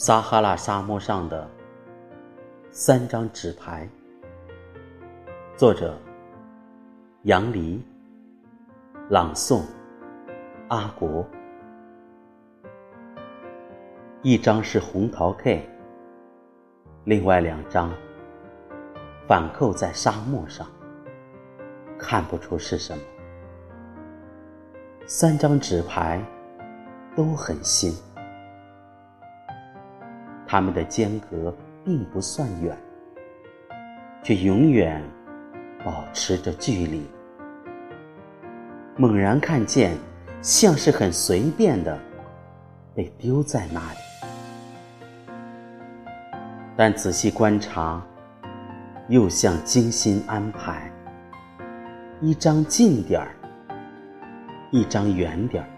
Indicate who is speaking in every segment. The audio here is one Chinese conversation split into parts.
Speaker 1: 撒哈拉沙漠上的三张纸牌，作者杨黎，朗诵阿国。一张是红桃 K，另外两张反扣在沙漠上，看不出是什么。三张纸牌都很新。他们的间隔并不算远，却永远保持着距离。猛然看见，像是很随便的被丢在那里，但仔细观察，又像精心安排。一张近点儿，一张远点儿，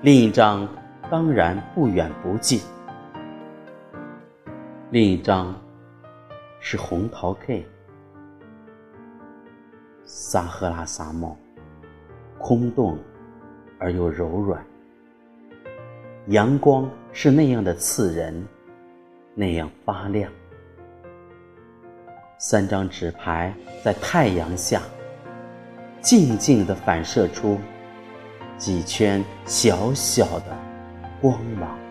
Speaker 1: 另一张。当然不远不近。另一张是红桃 K，撒赫拉沙漠，空洞而又柔软，阳光是那样的刺人，那样发亮。三张纸牌在太阳下，静静地反射出几圈小小的。光芒。